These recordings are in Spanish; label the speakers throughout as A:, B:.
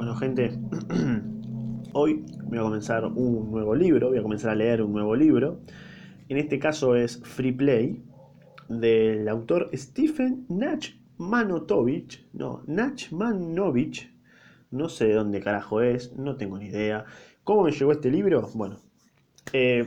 A: Bueno, gente, hoy voy a comenzar un nuevo libro, voy a comenzar a leer un nuevo libro. En este caso es Free Play, del autor Stephen Nachmanotovich, no, Nachmanovich, no sé de dónde carajo es, no tengo ni idea. ¿Cómo me llegó este libro? Bueno, eh,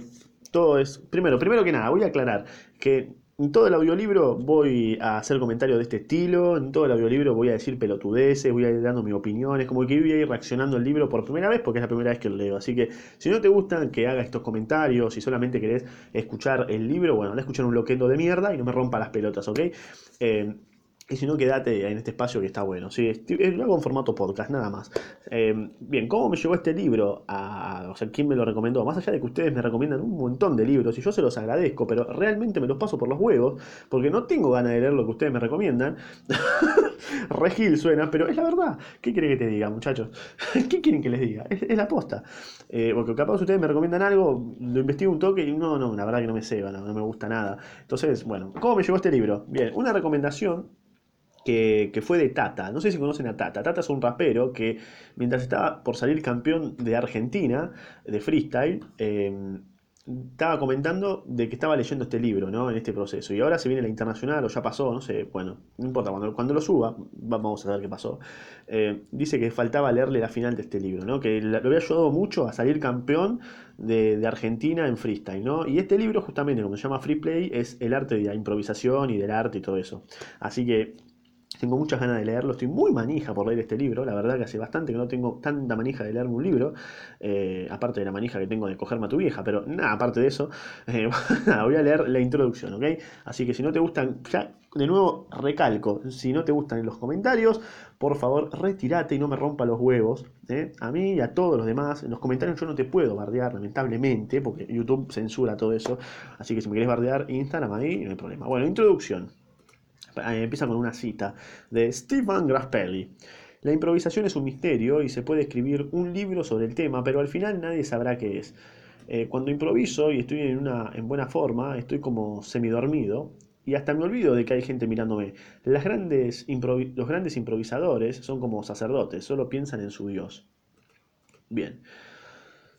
A: todo es, primero, primero que nada, voy a aclarar que en todo el audiolibro voy a hacer comentarios de este estilo, en todo el audiolibro voy a decir pelotudeces, voy a ir dando mis opiniones, como que voy a ir reaccionando al libro por primera vez porque es la primera vez que lo leo. Así que si no te gustan que haga estos comentarios, si solamente querés escuchar el libro, bueno, anda a escuchar un loquendo de mierda y no me rompa las pelotas, ¿ok? Eh, y si no, quédate en este espacio que está bueno. ¿sí? Lo hago en formato podcast, nada más. Em, bien, ¿cómo me llegó este libro? A, o sea, ¿quién me lo recomendó? Más allá de que ustedes me recomiendan un montón de libros y yo se los agradezco, pero realmente me los paso por los huevos porque no tengo ganas de leer lo que ustedes me recomiendan. Regil suena, pero es la verdad. ¿Qué quieren que te diga, muchachos? ¿Qué quieren que les diga? Es, la posta. Eh, porque capaz ustedes me recomiendan algo, lo investigo un toque y no, no, la verdad que no me ceba, no, no me gusta nada. Entonces, bueno, ¿cómo me llegó este libro? Bien, una recomendación que, fue de Tata. No sé si conocen a Tata. Tata es un rapero que mientras estaba por salir campeón de Argentina de freestyle, em, estaba comentando de que estaba leyendo este libro, ¿no? En este proceso. Y ahora se viene la internacional o ya pasó, no sé, bueno, no importa, cuando, cuando lo suba, vamos a ver qué pasó. Eh, dice que faltaba leerle la final de este libro, ¿no? Que lo había ayudado mucho a salir campeón de, de, Argentina en freestyle, ¿no? Y este libro, justamente, como se llama Free Play, es el arte de la improvisación y del arte y todo eso. Así que tengo muchas ganas de leerlo, estoy muy manija por leer este libro, la verdad que hace bastante que no tengo tanta manija de leerme un libro, eh, aparte de la manija que tengo de cogerme a tu vieja, pero nada, aparte de eso, eh, voy a leer la introducción, ¿ok? Así que si no te gustan, ya de nuevo recalco, si no te gustan en los comentarios, por favor retírate y no me rompa los huevos, ¿eh? a mí y a todos los demás, en los comentarios yo no te puedo bardear, lamentablemente, porque YouTube censura todo eso, así que si me quieres bardear, Instagram ahí, no hay problema. Bueno, introducción. Empieza con una cita de Stephen Graspelli. La improvisación es un misterio y se puede escribir un libro sobre el tema, pero al final nadie sabrá qué es. Eh, cuando improviso y estoy en, una, en buena forma, estoy como semidormido y hasta me olvido de que hay gente mirándome. Las grandes los grandes improvisadores son como sacerdotes, solo piensan en su Dios. Bien.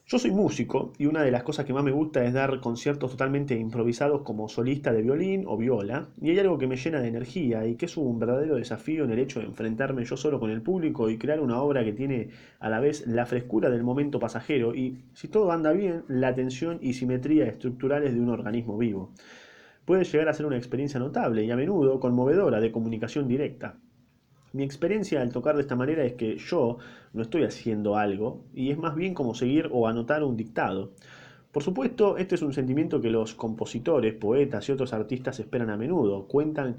A: Yo soy músico y una de las cosas que más me gusta es dar conciertos totalmente improvisados como solista de violín o viola, y hay algo que me llena de energía y que es un verdadero desafío en el hecho de enfrentarme yo solo con el público y crear una obra que tiene a la vez la frescura del momento pasajero y, si todo anda bien, la tensión y simetría estructurales de un organismo vivo. Puede llegar a ser una experiencia notable y a menudo conmovedora de comunicación directa. Mi experiencia al tocar de esta manera es que yo no estoy haciendo algo y es más bien como seguir o anotar un dictado. Por supuesto, este es un sentimiento que los compositores, poetas y otros artistas esperan a menudo. Cuentan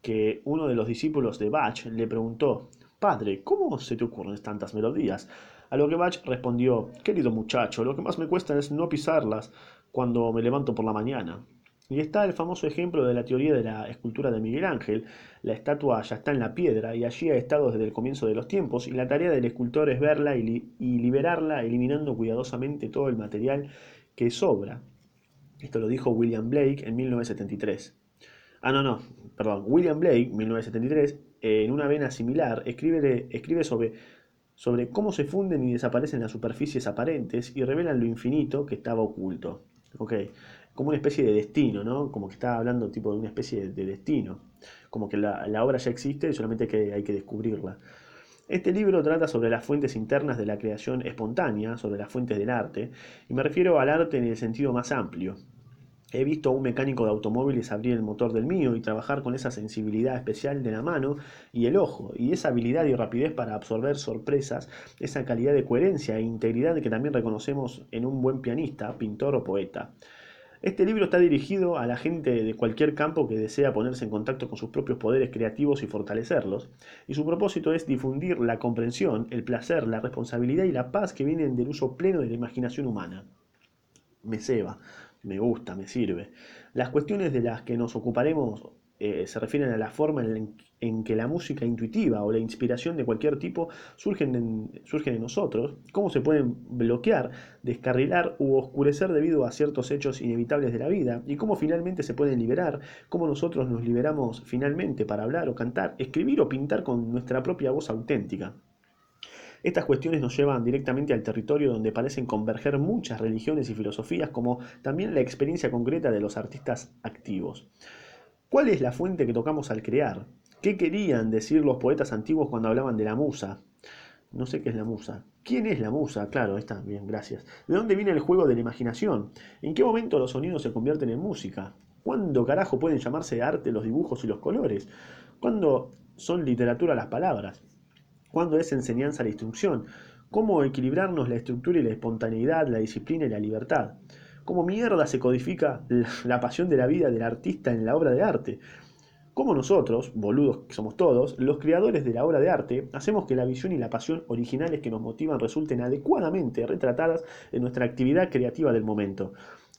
A: que uno de los discípulos de Bach le preguntó, Padre, ¿cómo se te ocurren tantas melodías? A lo que Bach respondió, Querido muchacho, lo que más me cuesta es no pisarlas cuando me levanto por la mañana. Y está el famoso ejemplo de la teoría de la escultura de Miguel Ángel. La estatua ya está en la piedra y allí ha estado desde el comienzo de los tiempos y la tarea del escultor es verla y, liberarla eliminando cuidadosamente todo el material que sobra. Esto lo dijo William Blake en 1973. Ah, no, no, perdón. William Blake, 1973, en una vena similar, escribe, sobre, sobre cómo se funden y desaparecen las superficies aparentes y revelan lo infinito que estaba oculto. Okay como una especie de destino, ¿no? Como que está hablando tipo de una especie de destino, como que la, obra ya existe y solamente que, hay que descubrirla. Este libro trata sobre las fuentes internas de la creación espontánea, sobre las fuentes del arte, y me refiero al arte en el sentido más amplio. He visto a un mecánico de automóviles abrir el motor del mío y trabajar con esa sensibilidad especial de la mano y el ojo, y esa habilidad y rapidez para absorber sorpresas, esa calidad de coherencia e integridad que también reconocemos en un buen pianista, pintor o poeta. Este libro está dirigido a la gente de cualquier campo que desea ponerse en contacto con sus propios poderes creativos y fortalecerlos, y su propósito es difundir la comprensión, el placer, la responsabilidad y la paz que vienen del uso pleno de la imaginación humana. Me ceba, me gusta, me sirve. Las cuestiones de las que nos ocuparemos eh, se refieren a la forma en, que la música intuitiva o la inspiración de cualquier tipo surgen en, surgen en nosotros, cómo se pueden bloquear, descarrilar u oscurecer debido a ciertos hechos inevitables de la vida, y cómo finalmente se pueden liberar, cómo nosotros nos liberamos finalmente para hablar o cantar, escribir o pintar con nuestra propia voz auténtica. Estas cuestiones nos llevan directamente al territorio donde parecen converger muchas religiones y filosofías, como también la experiencia concreta de los artistas activos. ¿Cuál es la fuente que tocamos al crear? ¿Qué querían decir los poetas antiguos cuando hablaban de la musa? No sé qué es la musa. ¿Quién es la musa? Claro, está bien, gracias. ¿De dónde viene el juego de la imaginación? ¿En qué momento los sonidos se convierten en música? ¿Cuándo carajo pueden llamarse arte los dibujos y los colores? ¿Cuándo son literatura las palabras? ¿Cuándo es enseñanza la instrucción? ¿Cómo equilibrarnos la estructura y la espontaneidad, la disciplina y la libertad? ¿Cómo mierda se codifica la pasión de la vida del artista en la obra de arte? ¿Cómo nosotros, boludos que somos todos, los creadores de la obra de arte, hacemos que la visión y la pasión originales que nos motivan resulten adecuadamente retratadas en nuestra actividad creativa del momento?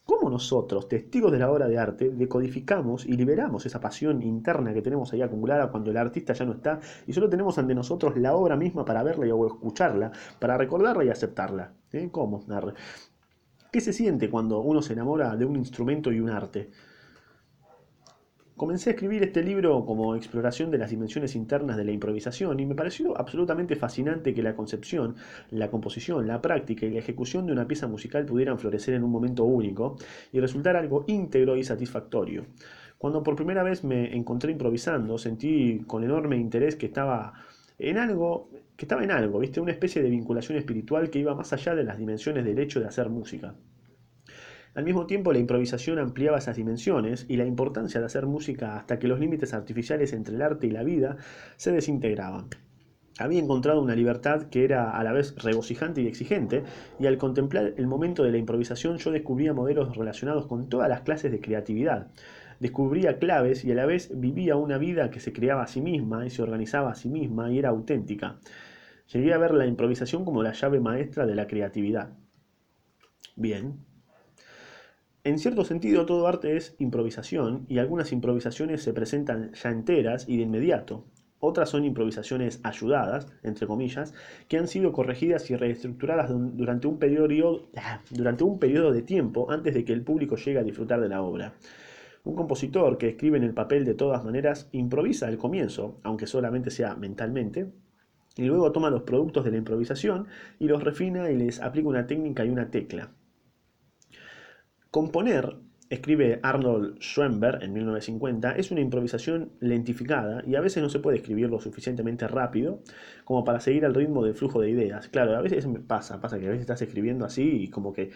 A: ¿Cómo nosotros, testigos de la obra de arte, decodificamos y liberamos esa pasión interna que tenemos ahí acumulada cuando el artista ya no está y solo tenemos ante nosotros la obra misma para verla o escucharla, para recordarla y aceptarla? ¿Eh? ¿Cómo? ¿Qué se siente cuando uno se enamora de un instrumento y un arte? Comencé a escribir este libro como exploración de las dimensiones internas de la improvisación y me pareció absolutamente fascinante que la concepción, la composición, la práctica y la ejecución de una pieza musical pudieran florecer en un momento único y resultar algo íntegro y satisfactorio. Cuando por primera vez me encontré improvisando, sentí con enorme interés que estaba en algo, que estaba en algo, ¿viste? Una especie de vinculación espiritual que iba más allá de las dimensiones del hecho de hacer música. Al mismo tiempo, la improvisación ampliaba esas dimensiones y la importancia de hacer música hasta que los límites artificiales entre el arte y la vida se desintegraban. Había encontrado una libertad que era a la vez regocijante y exigente, y al contemplar el momento de la improvisación yo descubría modelos relacionados con todas las clases de creatividad. Descubría claves y a la vez vivía una vida que se creaba a sí misma y se organizaba a sí misma y era auténtica. Llegué a ver la improvisación como la llave maestra de la creatividad. Bien, en cierto sentido, todo arte es improvisación y algunas improvisaciones se presentan ya enteras y de inmediato. Otras son improvisaciones ayudadas, entre comillas, que han sido corregidas y reestructuradas durante un periodo, durante un de tiempo antes de que el público llegue a disfrutar de la obra. Un compositor que escribe en el papel de todas maneras improvisa al comienzo, aunque solamente sea mentalmente, y luego toma los productos de la improvisación y los refina y les aplica una técnica y una tecla. Componer, escribe Arnold Schoenberg en 1950, es una improvisación lentificada y a veces no se puede escribir lo suficientemente rápido como para seguir el ritmo del flujo de ideas. Claro, a veces pasa, pasa que a veces estás escribiendo así y como que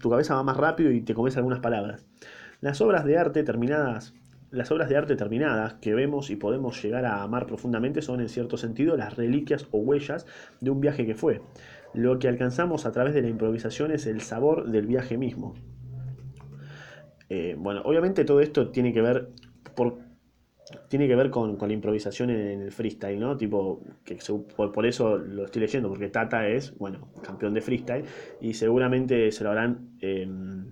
A: tu cabeza va más rápido y te comes algunas palabras. Las obras de arte terminadas las obras de arte terminadas que vemos y podemos llegar a amar profundamente son en cierto sentido las reliquias o huellas de un viaje que fue. Lo que alcanzamos a través de la improvisación es el sabor del viaje mismo. Eh, bueno, obviamente todo esto tiene que ver tiene que ver con, la improvisación en, el freestyle, ¿no? Tipo, que por, eso lo estoy leyendo, porque Tata es, bueno, campeón de freestyle y seguramente se lo habrán em,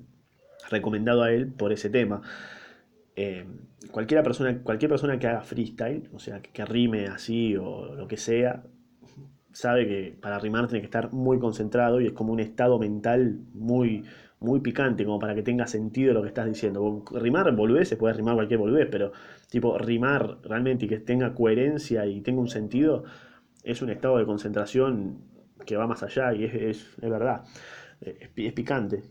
A: recomendado a él por ese tema. Em, cualquier, persona, cualquier persona que haga freestyle, o sea, que, que rime así o lo que sea, sabe que para rimar tiene que estar muy concentrado y es como un estado mental muy, muy picante, como para que tenga sentido lo que estás diciendo. Rimar se puede rimar cualquier boludez, pero tipo rimar realmente y que tenga coherencia y tenga un sentido, es un estado de concentración que va más allá y es, es, verdad, es, es picante.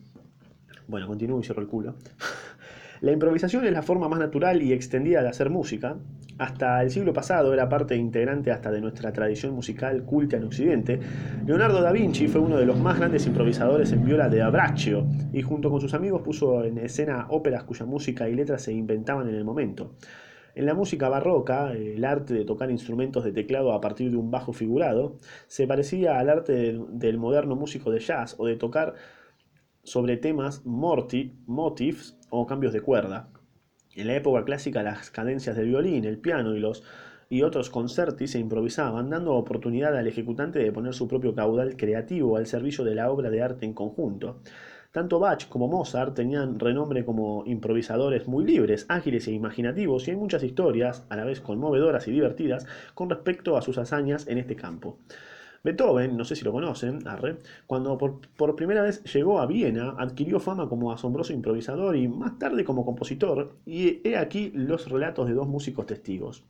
A: Bueno, continúo y cierro el culo. La improvisación es la forma más natural y extendida de hacer música. Hasta el siglo pasado era parte integrante hasta de nuestra tradición musical culta en Occidente. Leonardo da Vinci fue uno de los más grandes improvisadores en viola de Abraccio y junto con sus amigos puso en escena óperas cuya música y letras se inventaban en el momento. En la música barroca, el arte de tocar instrumentos de teclado a partir de un bajo figurado se parecía al arte del moderno músico de jazz o de tocar sobre temas morti, motifs o cambios de cuerda. En la época clásica las cadencias del violín, el piano y los y otros concerti se improvisaban, dando oportunidad al ejecutante de poner su propio caudal creativo al servicio de la obra de arte en conjunto. Tanto Bach como Mozart tenían renombre como improvisadores muy libres, ágiles e imaginativos, y hay muchas historias, a la vez conmovedoras y divertidas, con respecto a sus hazañas en este campo. Beethoven, no sé si lo conocen, cuando por, primera vez llegó a Viena, adquirió fama como asombroso improvisador y más tarde como compositor, y he aquí los relatos de dos músicos testigos.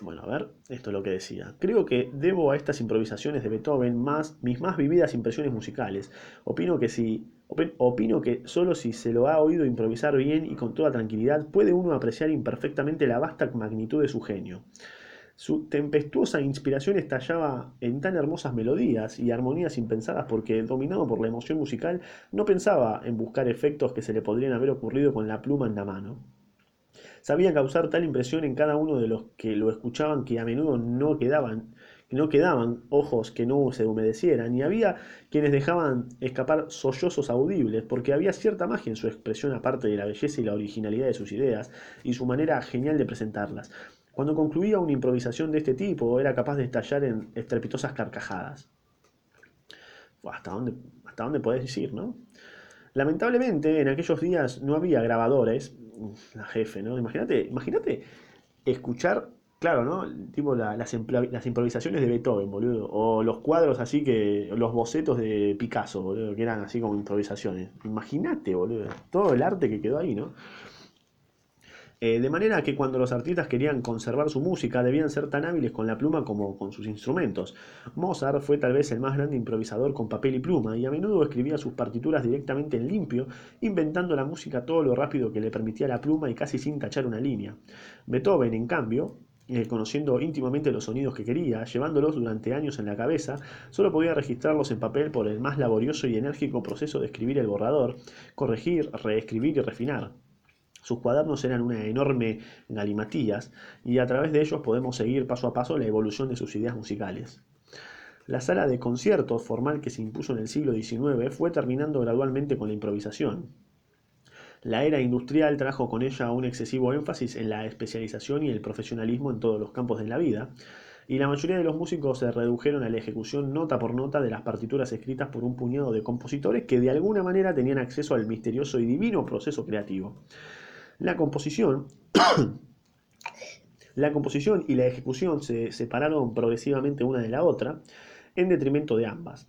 A: Bueno, a ver, esto es lo que decía. Creo que debo a estas improvisaciones de Beethoven más mis más vividas impresiones musicales. Opino que si opino que solo si se lo ha oído improvisar bien y con toda tranquilidad puede uno apreciar imperfectamente la vasta magnitud de su genio. Su tempestuosa inspiración estallaba en tan hermosas melodías y armonías impensadas porque, dominado por la emoción musical, no pensaba en buscar efectos que se le podrían haber ocurrido con la pluma en la mano. Sabía causar tal impresión en cada uno de los que lo escuchaban que a menudo no quedaban, no quedaban ojos que no se humedecieran, y había quienes dejaban escapar sollozos audibles, porque había cierta magia en su expresión aparte de la belleza y la originalidad de sus ideas, y su manera genial de presentarlas. Cuando concluía una improvisación de este tipo, era capaz de estallar en estrepitosas carcajadas. ¿Hasta dónde, hasta dónde podés decir, no? Lamentablemente, en aquellos días no había grabadores, la jefe, ¿no? Imagínate, imagínate escuchar, claro, ¿no? Tipo las, improvisaciones de Beethoven, boludo. O los cuadros así que, los bocetos de Picasso, boludo, que eran así como improvisaciones. Imagínate, boludo, todo el arte que quedó ahí, ¿no? Eh, de manera que cuando los artistas querían conservar su música debían ser tan hábiles con la pluma como con sus instrumentos. Mozart fue tal vez el más grande improvisador con papel y pluma y a menudo escribía sus partituras directamente en limpio, inventando la música todo lo rápido que le permitía la pluma y casi sin tachar una línea. Beethoven, en cambio, eh, conociendo íntimamente los sonidos que quería, llevándolos durante años en la cabeza, solo podía registrarlos en papel por el más laborioso y enérgico proceso de escribir el borrador, corregir, reescribir y refinar. Sus cuadernos eran una enorme galimatías y a través de ellos podemos seguir paso a paso la evolución de sus ideas musicales. La sala de conciertos formal que se impuso en el siglo XIX fue terminando gradualmente con la improvisación. La era industrial trajo con ella un excesivo énfasis en la especialización y el profesionalismo en todos los campos de la vida, y la mayoría de los músicos se redujeron a la ejecución nota por nota de las partituras escritas por un puñado de compositores que de alguna manera tenían acceso al misterioso y divino proceso creativo. La composición, la composición y la ejecución se separaron progresivamente una de la otra en detrimento de ambas.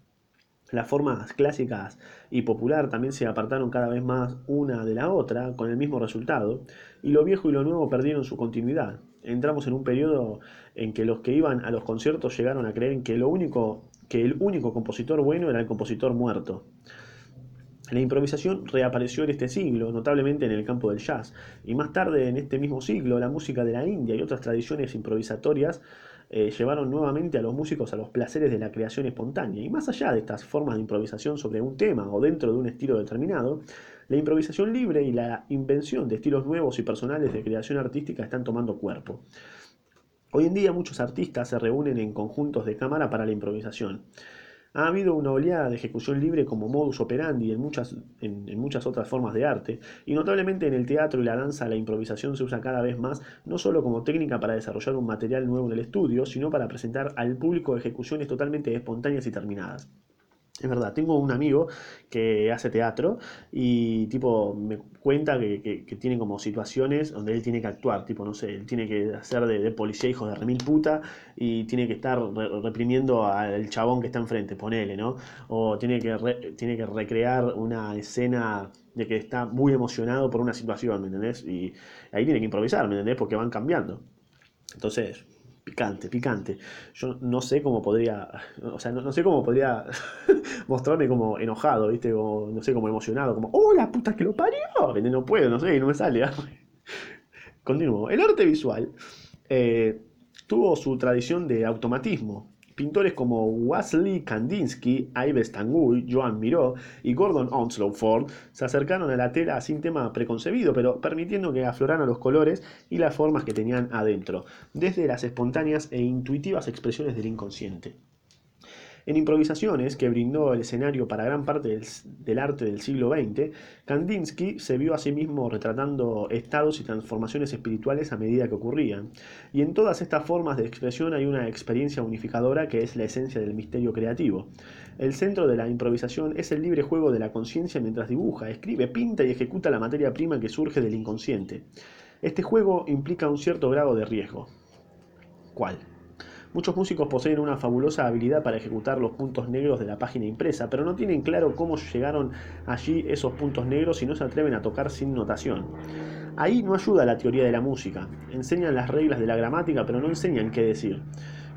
A: Las formas clásicas y popular también se apartaron cada vez más una de la otra con el mismo resultado, y lo viejo y lo nuevo perdieron su continuidad. Entramos en un periodo en que los que iban a los conciertos llegaron a creer que, lo único, que el único compositor bueno era el compositor muerto. La improvisación reapareció en este siglo, notablemente en el campo del jazz, y más tarde en este mismo siglo la música de la India y otras tradiciones improvisatorias eh, llevaron nuevamente a los músicos a los placeres de la creación espontánea. Y más allá de estas formas de improvisación sobre un tema o dentro de un estilo determinado, la improvisación libre y la invención de estilos nuevos y personales de creación artística están tomando cuerpo. Hoy en día muchos artistas se reúnen en conjuntos de cámara para la improvisación. Ha habido una oleada de ejecución libre como modus operandi en muchas, en, muchas otras formas de arte, y notablemente en el teatro y la danza la improvisación se usa cada vez más, no solo como técnica para desarrollar un material nuevo en el estudio, sino para presentar al público ejecuciones totalmente espontáneas y terminadas. Es verdad, tengo un amigo que hace teatro y tipo me cuenta que, tiene como situaciones donde él tiene que actuar, tipo, no sé, él tiene que hacer de, policía hijo de remil puta y tiene que estar reprimiendo al chabón que está enfrente, ponele, ¿no? O tiene que, tiene que recrear una escena de que está muy emocionado por una situación, ¿me entendés? Y ahí tiene que improvisar, ¿me entendés? Porque van cambiando. Entonces, picante, picante. Yo no sé cómo podría, o sea, no, sé cómo podría mostrarme como enojado, ¿viste? Como, no sé, como emocionado, como, ¡oh, la puta que lo parió! No puedo, no sé, no me sale. Continúo. El arte visual eh, tuvo su tradición de automatismo. Pintores como Wasley Kandinsky, Ives Tanguy, Joan Miró y Gordon Onslow Ford se acercaron a la tela sin tema preconcebido, pero permitiendo que afloraran los colores y las formas que tenían adentro, desde las espontáneas e intuitivas expresiones del inconsciente. En Improvisaciones, que brindó el escenario para gran parte del, arte del siglo XX, Kandinsky se vio a sí mismo retratando estados y transformaciones espirituales a medida que ocurrían. Y en todas estas formas de expresión hay una experiencia unificadora que es la esencia del misterio creativo. El centro de la improvisación es el libre juego de la conciencia mientras dibuja, escribe, pinta y ejecuta la materia prima que surge del inconsciente. Este juego implica un cierto grado de riesgo. ¿Cuál? Muchos músicos poseen una fabulosa habilidad para ejecutar los puntos negros de la página impresa, pero no tienen claro cómo llegaron allí esos puntos negros y no se atreven a tocar sin notación. Ahí no ayuda la teoría de la música. Enseñan las reglas de la gramática, pero no enseñan qué decir.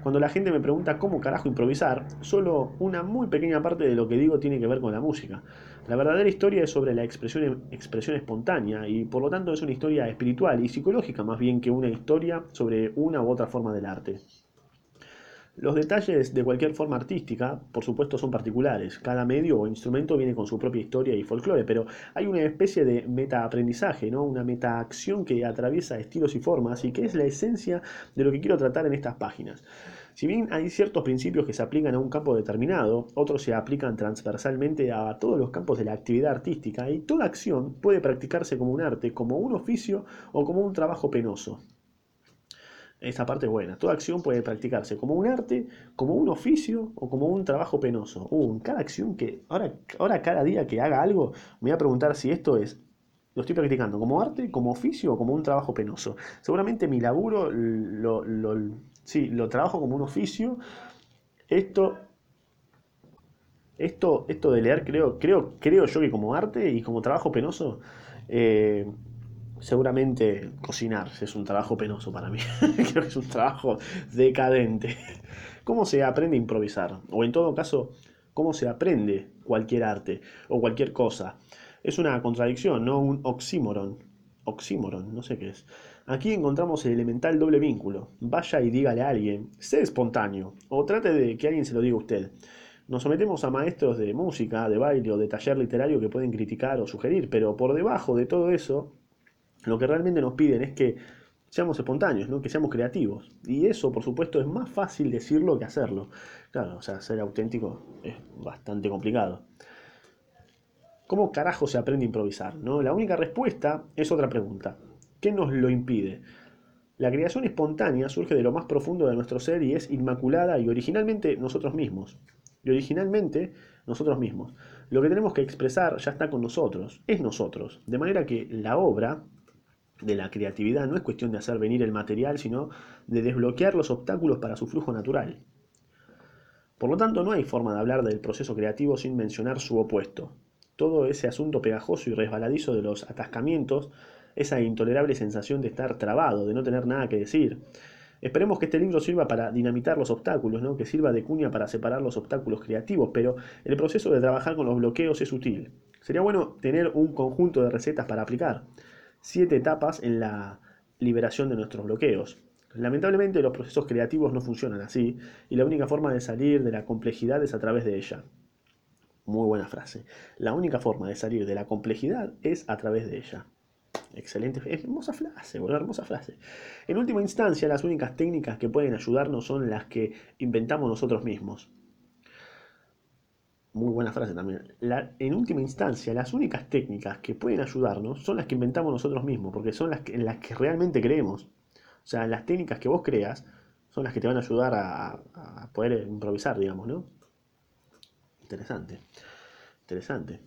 A: Cuando la gente me pregunta cómo carajo improvisar, solo una muy pequeña parte de lo que digo tiene que ver con la música. La verdadera historia es sobre la expresión, expresión espontánea y por lo tanto es una historia espiritual y psicológica más bien que una historia sobre una u otra forma del arte. Los detalles de cualquier forma artística, por supuesto, son particulares. Cada medio o instrumento viene con su propia historia y folclore, pero hay una especie de metaaprendizaje, ¿no? una metaacción que atraviesa estilos y formas y que es la esencia de lo que quiero tratar en estas páginas. Si bien hay ciertos principios que se aplican a un campo determinado, otros se aplican transversalmente a todos los campos de la actividad artística y toda acción puede practicarse como un arte, como un oficio o como un trabajo penoso. Esa parte es buena. Toda acción puede practicarse como un arte, como un oficio o como un trabajo penoso. Uh, cada acción que. Ahora, ahora, cada día que haga algo, me voy a preguntar si esto es. Lo estoy practicando como arte, como oficio o como un trabajo penoso. Seguramente mi laburo lo, lo, sí, lo trabajo como un oficio. Esto. Esto, esto de leer creo, creo, creo yo que como arte y como trabajo penoso. Eh, seguramente cocinar es un trabajo penoso para mí. Creo que es un trabajo decadente. ¿Cómo se aprende a improvisar? O en todo caso, ¿cómo se aprende cualquier arte o cualquier cosa? Es una contradicción, no un oxímoron. Oxímoron, no sé qué es. Aquí encontramos el elemental doble vínculo. Vaya y dígale a alguien, sé espontáneo, o trate de que alguien se lo diga a usted. Nos sometemos a maestros de música, de baile o de taller literario que pueden criticar o sugerir, pero por debajo de todo eso lo que realmente nos piden es que seamos espontáneos, ¿no? que seamos creativos. Y eso, por supuesto, es más fácil decirlo que hacerlo. Claro, o sea, ser auténtico es bastante complicado. ¿Cómo carajo se aprende a improvisar? ¿no? La única respuesta es otra pregunta. ¿Qué nos lo impide? La creación espontánea surge de lo más profundo de nuestro ser y es inmaculada y originalmente nosotros mismos. Y originalmente nosotros mismos. Lo que tenemos que expresar ya está con nosotros, es nosotros. De manera que la obra, de la creatividad no es cuestión de hacer venir el material, sino de desbloquear los obstáculos para su flujo natural. Por lo tanto, no hay forma de hablar del proceso creativo sin mencionar su opuesto. Todo ese asunto pegajoso y resbaladizo de los atascamientos, esa intolerable sensación de estar trabado, de no tener nada que decir. Esperemos que este libro sirva para dinamitar los obstáculos, ¿no? que sirva de cuña para separar los obstáculos creativos, pero el proceso de trabajar con los bloqueos es útil. Sería bueno tener un conjunto de recetas para aplicar siete etapas en la liberación de nuestros bloqueos. Lamentablemente los procesos creativos no funcionan así y la única forma de salir de la complejidad es a través de ella. Muy buena frase. La única forma de salir de la complejidad es a través de ella. Excelente, hermosa frase, hermosa frase. En última instancia, las únicas técnicas que pueden ayudarnos son las que inventamos nosotros mismos muy buena frase también. en última instancia, las únicas técnicas que pueden ayudarnos son las que inventamos nosotros mismos, porque son las que, en las que realmente creemos. O sea, las técnicas que vos creas son las que te van a ayudar a, a poder improvisar, digamos, ¿no? Interesante. Interesante.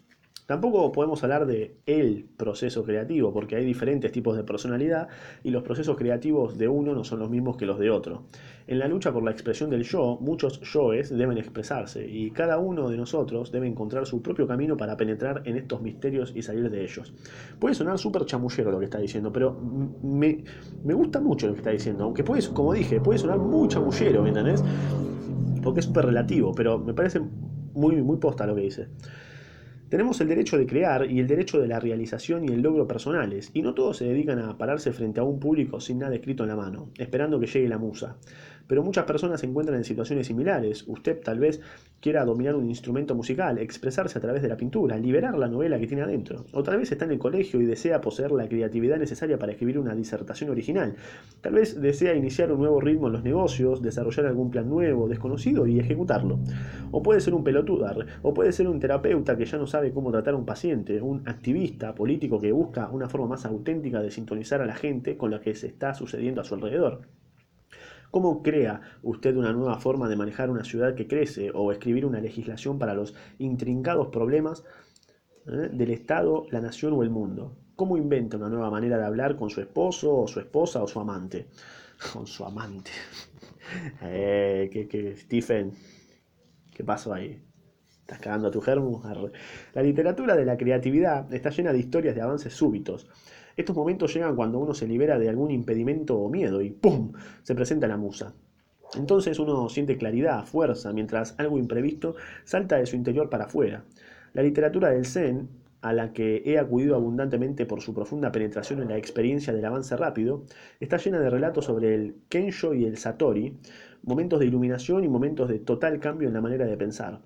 A: Tampoco podemos hablar de el proceso creativo, porque hay diferentes tipos de personalidad y los procesos creativos de uno no son los mismos que los de otro. En la lucha por la expresión del yo, muchos yoes deben expresarse y cada uno de nosotros debe encontrar su propio camino para penetrar en estos misterios y salir de ellos. Puede sonar súper chamullero lo que está diciendo, pero me, me, gusta mucho lo que está diciendo, aunque puede, como dije, puede sonar muy chamullero, ¿me entendés? Porque es súper relativo, pero me parece muy, muy posta lo que dice. Tenemos el derecho de crear y el derecho de la realización y el logro personales, y no todos se dedican a pararse frente a un público sin nada escrito en la mano, esperando que llegue la musa pero muchas personas se encuentran en situaciones similares. Usted tal vez quiera dominar un instrumento musical, expresarse a través de la pintura, liberar la novela que tiene adentro. O tal vez está en el colegio y desea poseer la creatividad necesaria para escribir una disertación original. Tal vez desea iniciar un nuevo ritmo en los negocios, desarrollar algún plan nuevo, desconocido y ejecutarlo. O puede ser un pelotudar, o puede ser un terapeuta que ya no sabe cómo tratar a un paciente, un activista político que busca una forma más auténtica de sintonizar a la gente con lo que se está sucediendo a su alrededor. ¿Cómo crea usted una nueva forma de manejar una ciudad que crece o escribir una legislación para los intrincados problemas eh, del Estado, la nación o el mundo? ¿Cómo inventa una nueva manera de hablar con su esposo o su esposa o su amante? Con su amante. Eh, ¿qué, Stephen, ¿qué pasó ahí? ¿Estás cagando a tu germo? La literatura de la creatividad está llena de historias de avances súbitos Estos momentos llegan cuando uno se libera de algún impedimento o miedo y ¡pum! se presenta la musa. Entonces uno siente claridad, fuerza, mientras algo imprevisto salta de su interior para afuera. La literatura del Zen, a la que he acudido abundantemente por su profunda penetración en la experiencia del avance rápido, está llena de relatos sobre el Kensho y el Satori, momentos de iluminación y momentos de total cambio en la manera de pensar.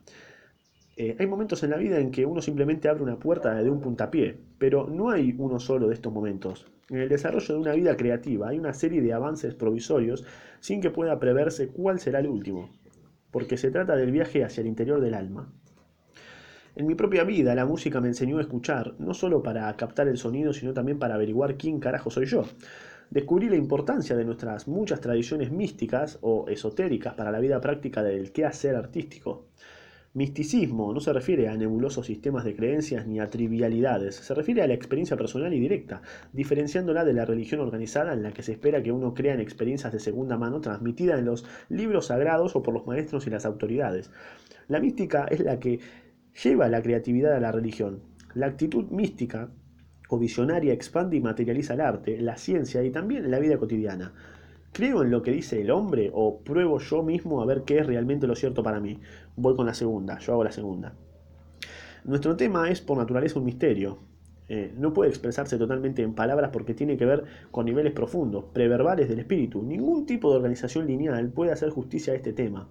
A: Eh, hay momentos en la vida en que uno simplemente abre una puerta de un puntapié, pero no hay uno solo de estos momentos. En el desarrollo de una vida creativa hay una serie de avances provisorios sin que pueda preverse cuál será el último, porque se trata del viaje hacia el interior del alma. En mi propia vida la música me enseñó a escuchar, no solo para captar el sonido, sino también para averiguar quién carajo soy yo. Descubrí la importancia de nuestras muchas tradiciones místicas o esotéricas para la vida práctica del quehacer artístico. Misticismo no se refiere a nebulosos sistemas de creencias ni a trivialidades, se refiere a la experiencia personal y directa, diferenciándola de la religión organizada en la que se espera que uno crea en experiencias de segunda mano transmitidas en los libros sagrados o por los maestros y las autoridades. La mística es la que lleva la creatividad a la religión. La actitud mística o visionaria expande y materializa el arte, la ciencia y también la vida cotidiana. ¿Creo en lo que dice el hombre o pruebo yo mismo a ver qué es realmente lo cierto para mí? Voy con la segunda, yo hago la segunda. Nuestro tema es por naturaleza un misterio. Eh, no puede expresarse totalmente en palabras porque tiene que ver con niveles profundos, preverbales del espíritu. Ningún tipo de organización lineal puede hacer justicia a este tema.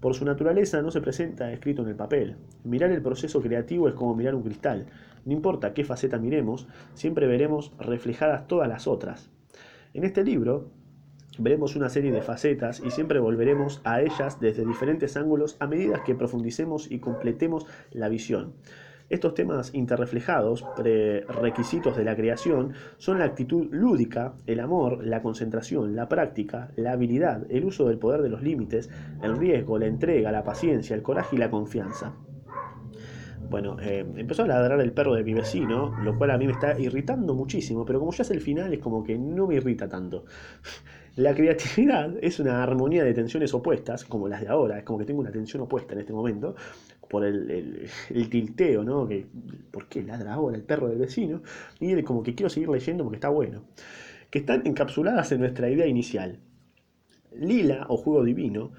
A: Por su naturaleza no se presenta escrito en el papel. Mirar el proceso creativo es como mirar un cristal. No importa qué faceta miremos, siempre veremos reflejadas todas las otras. En este libro, veremos una serie de facetas y siempre volveremos a ellas desde diferentes ángulos a medida que profundicemos y completemos la visión. Estos temas interreflejados, requisitos de la creación, son la actitud lúdica, el amor, la concentración, la práctica, la habilidad, el uso del poder de los límites, el riesgo, la entrega, la paciencia, el coraje y la confianza. Bueno, eh, empezó a ladrar el perro de mi vecino, lo cual a mí me está irritando muchísimo, pero como ya es el final es como que no me irrita tanto. La creatividad es una armonía de tensiones opuestas, como las de ahora, es como que tengo una tensión opuesta en este momento, por el, tilteo, ¿no? Que, ¿Por qué ladra ahora el perro del vecino? Y como que quiero seguir leyendo porque está bueno. Que están encapsuladas en nuestra idea inicial. Lila o juego divino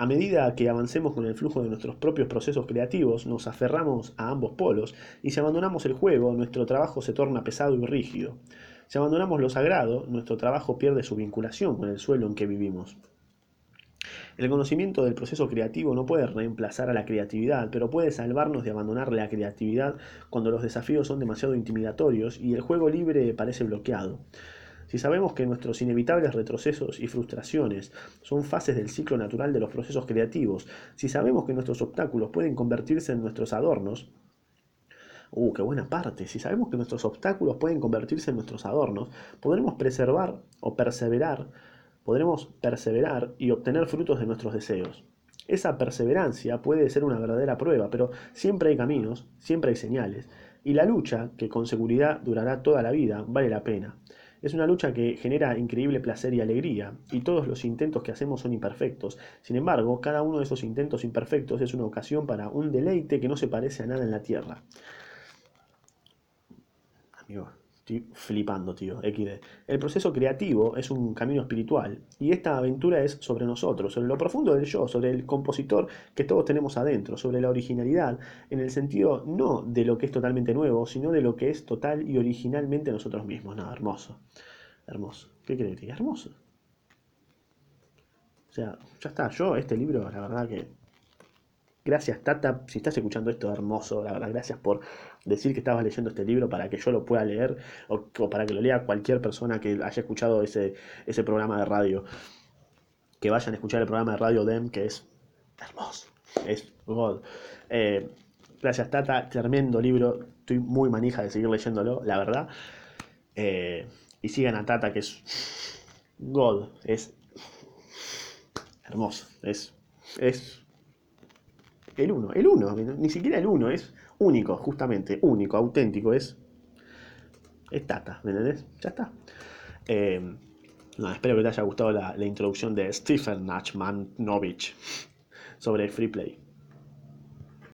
A: a medida que avancemos con el flujo de nuestros propios procesos creativos, nos aferramos a ambos polos y si abandonamos el juego, nuestro trabajo se torna pesado y rígido. Si abandonamos lo sagrado, nuestro trabajo pierde su vinculación con el suelo en que vivimos. El conocimiento del proceso creativo no puede reemplazar a la creatividad, pero puede salvarnos de abandonar la creatividad cuando los desafíos son demasiado intimidatorios y el juego libre parece bloqueado. Si sabemos que nuestros inevitables retrocesos y frustraciones son fases del ciclo natural de los procesos creativos, si sabemos que nuestros obstáculos pueden convertirse en nuestros adornos, Uh, qué buena parte. Si sabemos que nuestros obstáculos pueden convertirse en nuestros adornos, podremos preservar o perseverar, podremos perseverar y obtener frutos de nuestros deseos. Esa perseverancia puede ser una verdadera prueba, pero siempre hay caminos, siempre hay señales, y la lucha, que con seguridad durará toda la vida, vale la pena. Es una lucha que genera increíble placer y alegría, y todos los intentos que hacemos son imperfectos. Sin embargo, cada uno de esos intentos imperfectos es una ocasión para un deleite que no se parece a nada en la tierra. Estoy flipando, tío. XD. El proceso creativo es un camino espiritual y esta aventura es sobre nosotros, sobre lo profundo del yo, sobre el compositor que todos tenemos adentro, sobre la originalidad, en el sentido no de lo que es totalmente nuevo, sino de lo que es total y originalmente nosotros mismos. Nada, hermoso. Hermoso. ¿Qué crees? Hermoso. O sea, ya está. Yo, este libro, la verdad que Gracias, Tata. Si estás escuchando esto, hermoso. La verdad, gracias por decir que estabas leyendo este libro para que yo lo pueda leer o, para que lo lea cualquier persona que haya escuchado ese, ese programa de radio. Que vayan a escuchar el programa de radio DEM, que es hermoso. Es God. Eh, gracias, Tata. Tremendo libro. Estoy muy manija de seguir leyéndolo, la verdad. Eh, y sigan a Tata, que es God. Es hermoso. Es, es el uno, el uno, ni siquiera el uno, es único, justamente, único, auténtico, es. Es Tata, ¿me entendés? Ya está. Eh, espero que te haya gustado la, introducción de Stephen Nachmanovich sobre Free Play.